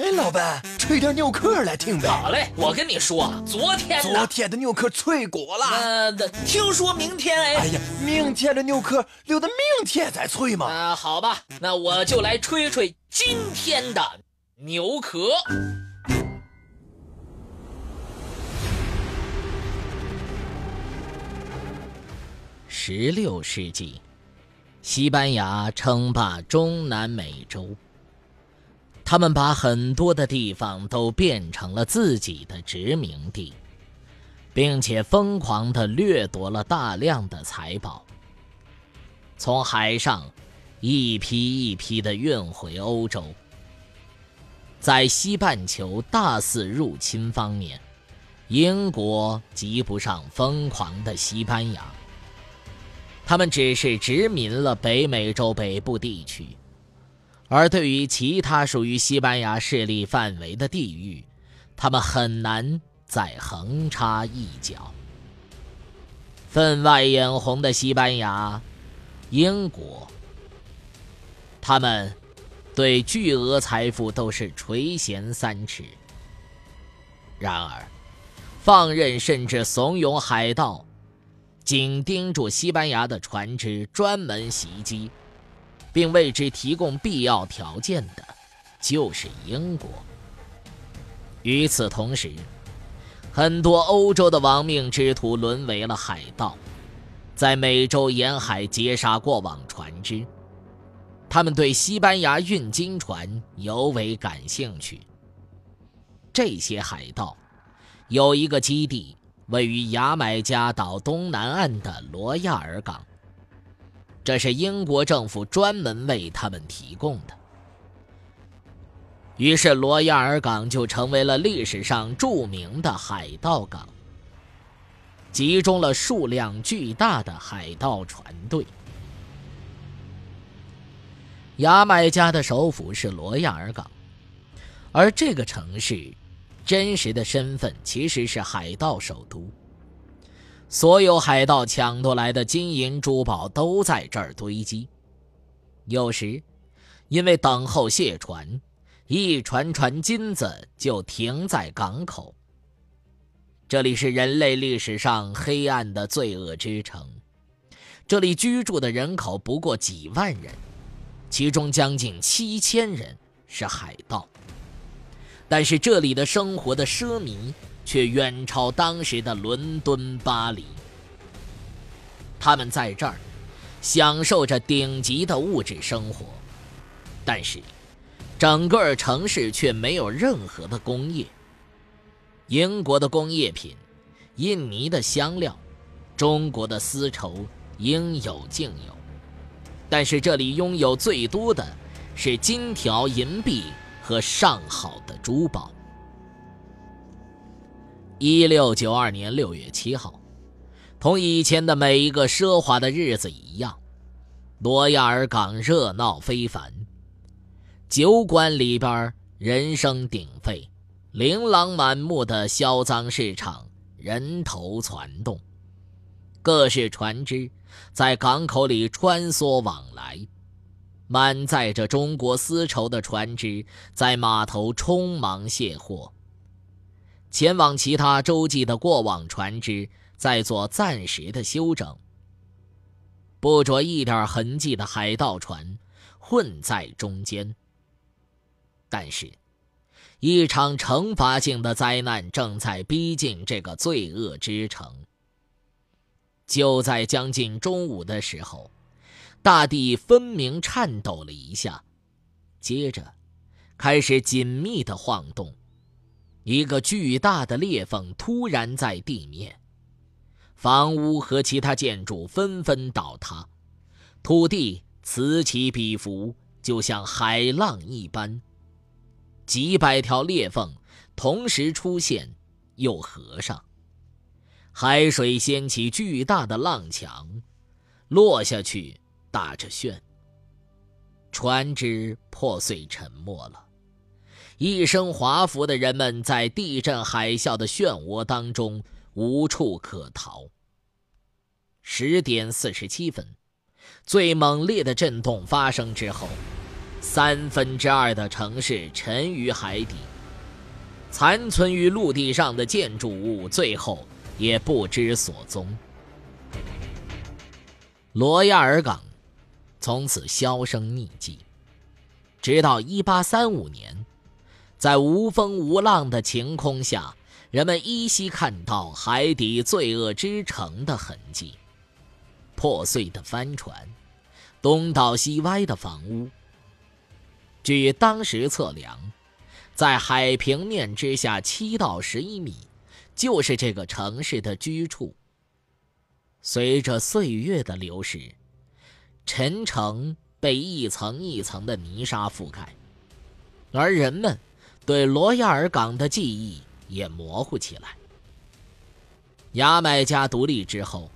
哎，老板，吹点牛壳来听呗。好嘞，我跟你说，昨天昨天的牛壳脆过了。呃，听说明天哎。哎呀，明天的牛壳留到明天再脆嘛。啊，好吧，那我就来吹吹今天的牛壳。十六世纪，西班牙称霸中南美洲。他们把很多的地方都变成了自己的殖民地，并且疯狂地掠夺了大量的财宝。从海上一批一批地运回欧洲。在西半球大肆入侵方面，英国及不上疯狂的西班牙。他们只是殖民了北美洲北部地区。而对于其他属于西班牙势力范围的地域，他们很难再横插一脚。分外眼红的西班牙、英国，他们对巨额财富都是垂涎三尺。然而，放任甚至怂恿海盗紧盯住西班牙的船只，专门袭击。并为之提供必要条件的，就是英国。与此同时，很多欧洲的亡命之徒沦为了海盗，在美洲沿海截杀过往船只。他们对西班牙运金船尤为感兴趣。这些海盗有一个基地位于牙买加岛东南岸的罗亚尔港。这是英国政府专门为他们提供的。于是，罗亚尔港就成为了历史上著名的海盗港，集中了数量巨大的海盗船队。牙买加的首府是罗亚尔港，而这个城市真实的身份其实是海盗首都。所有海盗抢夺来的金银珠宝都在这儿堆积，有时因为等候卸船，一船船金子就停在港口。这里是人类历史上黑暗的罪恶之城，这里居住的人口不过几万人，其中将近七千人是海盗。但是这里的生活的奢靡。却远超当时的伦敦、巴黎。他们在这儿享受着顶级的物质生活，但是整个城市却没有任何的工业。英国的工业品、印尼的香料、中国的丝绸应有尽有，但是这里拥有最多的是金条、银币和上好的珠宝。一六九二年六月七号，同以前的每一个奢华的日子一样，罗亚尔港热闹非凡。酒馆里边人声鼎沸，琳琅满目的销赃市场，人头攒动，各式船只在港口里穿梭往来，满载着中国丝绸的船只在码头匆忙卸货。前往其他洲际的过往船只在做暂时的休整。不着一点痕迹的海盗船混在中间。但是，一场惩罚性的灾难正在逼近这个罪恶之城。就在将近中午的时候，大地分明颤抖了一下，接着开始紧密的晃动。一个巨大的裂缝突然在地面，房屋和其他建筑纷纷倒塌，土地此起彼伏，就像海浪一般。几百条裂缝同时出现，又合上，海水掀起巨大的浪墙，落下去打着旋，船只破碎沉没了。一身华服的人们在地震海啸的漩涡当中无处可逃。十点四十七分，最猛烈的震动发生之后，三分之二的城市沉于海底，残存于陆地上的建筑物最后也不知所踪。罗亚尔港从此销声匿迹，直到1835年，在无风无浪的晴空下，人们依稀看到海底罪恶之城的痕迹：破碎的帆船，东倒西歪的房屋。据当时测量，在海平面之下七到十一米，就是这个城市的居处。随着岁月的流逝，陈城被一层一层的泥沙覆盖，而人们对罗亚尔港的记忆也模糊起来。牙买加独立之后，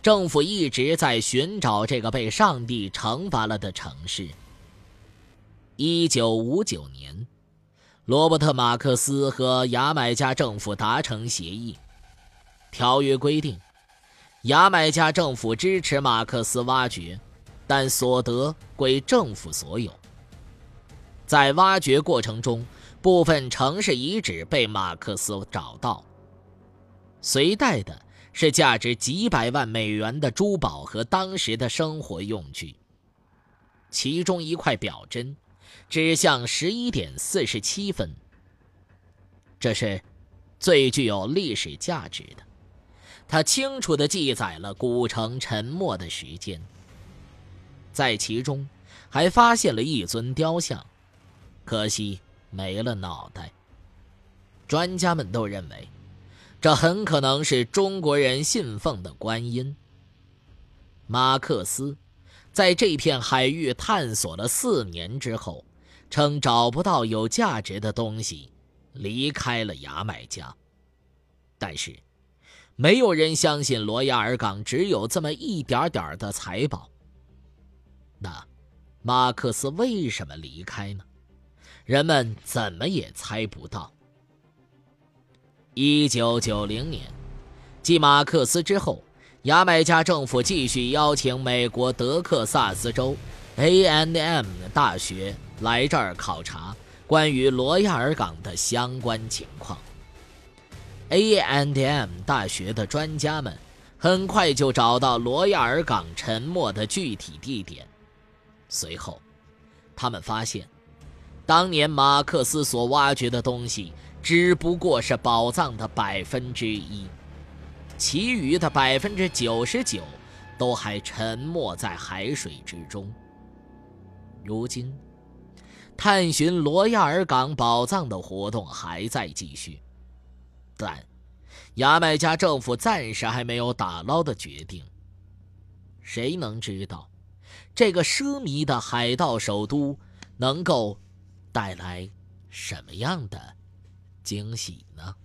政府一直在寻找这个被上帝惩罚了的城市。一九五九年，罗伯特·马克思和牙买加政府达成协议，条约规定。牙买加政府支持马克思挖掘，但所得归政府所有。在挖掘过程中，部分城市遗址被马克思找到，随带的是价值几百万美元的珠宝和当时的生活用具。其中一块表针指向十一点四十七分，这是最具有历史价值的。他清楚地记载了古城沉没的时间，在其中还发现了一尊雕像，可惜没了脑袋。专家们都认为，这很可能是中国人信奉的观音。马克思在这片海域探索了四年之后，称找不到有价值的东西，离开了牙买加。但是。没有人相信罗亚尔港只有这么一点点的财宝。那，马克思为什么离开呢？人们怎么也猜不到。一九九零年，继马克思之后，牙买加政府继续邀请美国德克萨斯州 A&M 大学来这儿考察关于罗亚尔港的相关情况。A&M 大学的专家们很快就找到罗亚尔港沉没的具体地点。随后，他们发现，当年马克思所挖掘的东西只不过是宝藏的百分之一，其余的百分之九十九都还沉没在海水之中。如今，探寻罗亚尔港宝藏的活动还在继续。但，牙买加政府暂时还没有打捞的决定。谁能知道，这个奢靡的海盗首都能够带来什么样的惊喜呢？